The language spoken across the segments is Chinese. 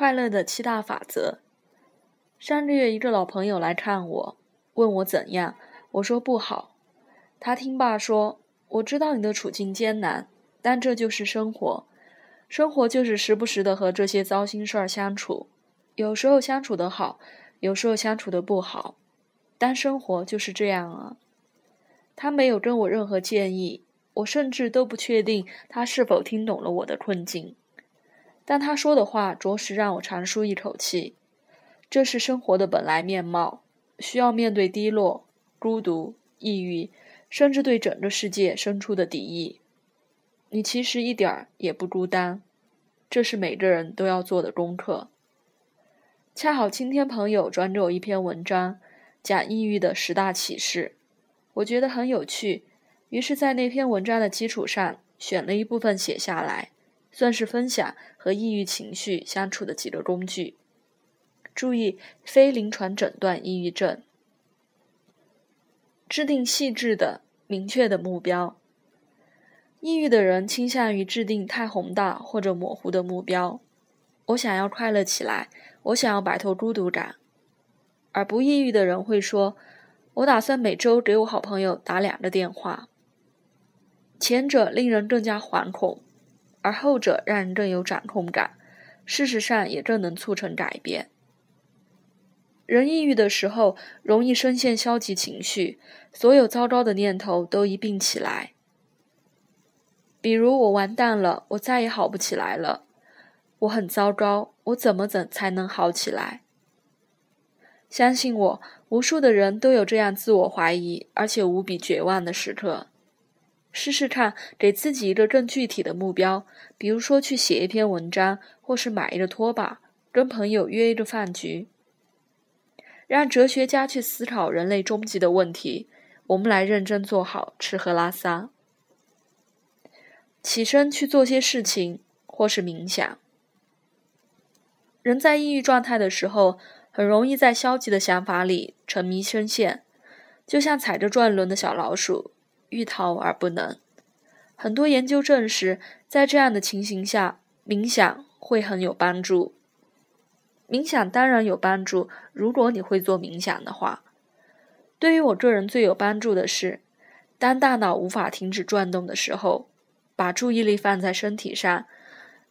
快乐的七大法则。上个月，一个老朋友来看我，问我怎样，我说不好。他听罢说：“我知道你的处境艰难，但这就是生活。生活就是时不时的和这些糟心事儿相处，有时候相处的好，有时候相处的不好，但生活就是这样啊。”他没有跟我任何建议，我甚至都不确定他是否听懂了我的困境。但他说的话着实让我长舒一口气。这是生活的本来面貌，需要面对低落、孤独、抑郁，甚至对整个世界生出的敌意。你其实一点儿也不孤单，这是每个人都要做的功课。恰好今天朋友转给我一篇文章，讲抑郁的十大启示，我觉得很有趣，于是，在那篇文章的基础上，选了一部分写下来，算是分享和抑郁情绪相处的几个工具。注意，非临床诊断抑郁症。制定细致的、明确的目标。抑郁的人倾向于制定太宏大或者模糊的目标。我想要快乐起来，我想要摆脱孤独感。而不抑郁的人会说：“我打算每周给我好朋友打两个电话。”前者令人更加惶恐，而后者让人更有掌控感，事实上也更能促成改变。人抑郁的时候，容易深陷消极情绪，所有糟糕的念头都一并起来。比如我完蛋了，我再也好不起来了，我很糟糕，我怎么怎才能好起来？相信我，无数的人都有这样自我怀疑而且无比绝望的时刻。试试看，给自己一个更具体的目标，比如说去写一篇文章，或是买一个拖把，跟朋友约一个饭局。让哲学家去思考人类终极的问题，我们来认真做好吃喝拉撒。起身去做些事情，或是冥想。人在抑郁状态的时候，很容易在消极的想法里沉迷深陷，就像踩着转轮的小老鼠，欲逃而不能。很多研究证实，在这样的情形下，冥想会很有帮助。冥想当然有帮助，如果你会做冥想的话。对于我个人最有帮助的是，当大脑无法停止转动的时候，把注意力放在身体上，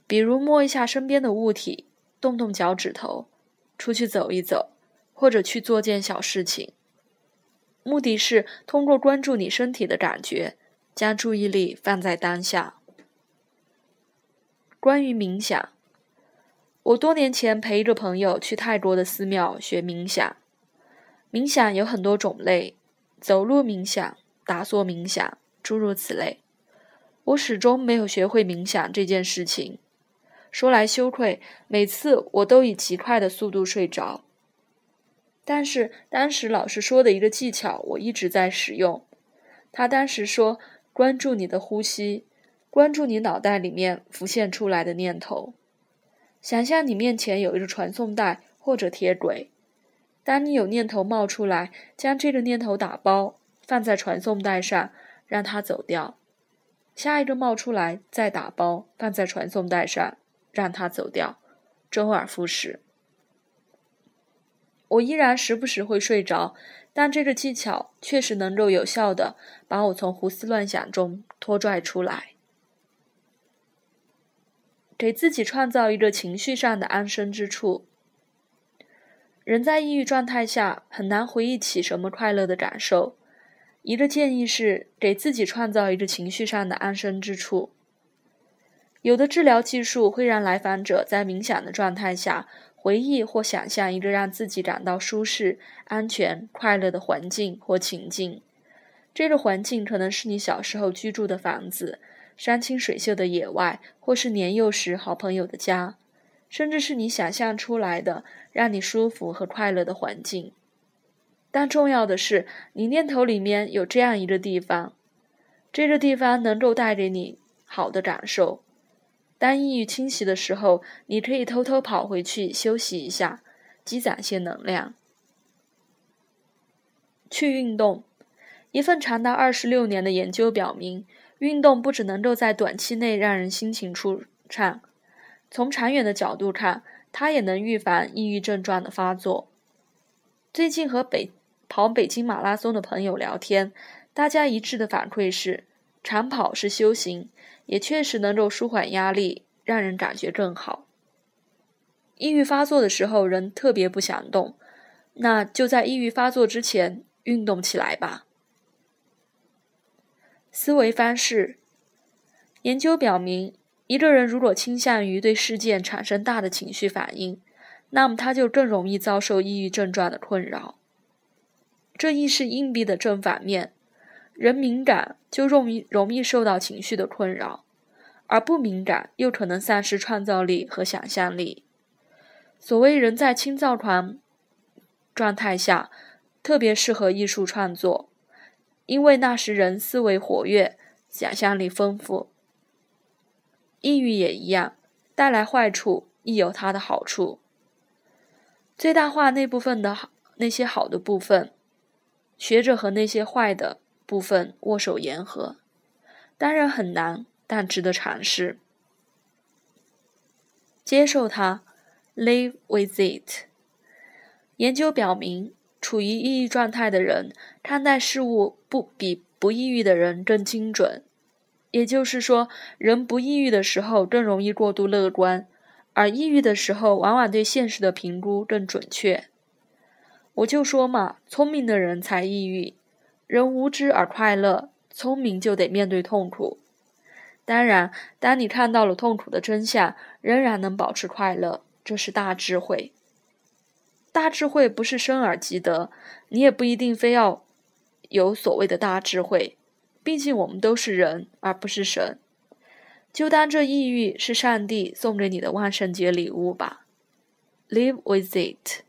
比如摸一下身边的物体，动动脚趾头，出去走一走，或者去做件小事情。目的是通过关注你身体的感觉，将注意力放在当下。关于冥想。我多年前陪一个朋友去泰国的寺庙学冥想。冥想有很多种类，走路冥想、打坐冥想，诸如此类。我始终没有学会冥想这件事情。说来羞愧，每次我都以极快的速度睡着。但是当时老师说的一个技巧，我一直在使用。他当时说：关注你的呼吸，关注你脑袋里面浮现出来的念头。想象你面前有一个传送带或者铁轨，当你有念头冒出来，将这个念头打包放在传送带上，让它走掉；下一个冒出来，再打包放在传送带上，让它走掉，周而复始。我依然时不时会睡着，但这个技巧确实能够有效的把我从胡思乱想中拖拽出来。给自己创造一个情绪上的安身之处。人在抑郁状态下很难回忆起什么快乐的感受。一个建议是给自己创造一个情绪上的安身之处。有的治疗技术会让来访者在冥想的状态下回忆或想象一个让自己感到舒适、安全、快乐的环境或情境。这个环境可能是你小时候居住的房子。山清水秀的野外，或是年幼时好朋友的家，甚至是你想象出来的让你舒服和快乐的环境。但重要的是，你念头里面有这样一个地方，这个地方能够带给你好的感受。当抑郁侵袭的时候，你可以偷偷跑回去休息一下，积攒些能量。去运动。一份长达二十六年的研究表明。运动不只能够在短期内让人心情舒畅，从长远的角度看，它也能预防抑郁症状的发作。最近和北跑北京马拉松的朋友聊天，大家一致的反馈是，长跑是修行，也确实能够舒缓压力，让人感觉更好。抑郁发作的时候，人特别不想动，那就在抑郁发作之前运动起来吧。思维方式，研究表明，一个人如果倾向于对事件产生大的情绪反应，那么他就更容易遭受抑郁症状的困扰。这亦是硬币的正反面，人敏感就容易容易受到情绪的困扰，而不敏感又可能丧失创造力和想象力。所谓人在轻躁狂状态下，特别适合艺术创作，因为那时人思维活跃，想象力丰富。抑郁也一样，带来坏处亦有它的好处。最大化那部分的好，那些好的部分，学着和那些坏的部分握手言和。当然很难，但值得尝试。接受它。Live with it。研究表明，处于抑郁状态的人看待事物不比不抑郁的人更精准。也就是说，人不抑郁的时候更容易过度乐观，而抑郁的时候往往对现实的评估更准确。我就说嘛，聪明的人才抑郁。人无知而快乐，聪明就得面对痛苦。当然，当你看到了痛苦的真相，仍然能保持快乐。这是大智慧。大智慧不是生而即得，你也不一定非要有所谓的大智慧。毕竟我们都是人，而不是神。就当这抑郁是上帝送给你的万圣节礼物吧。Live with it。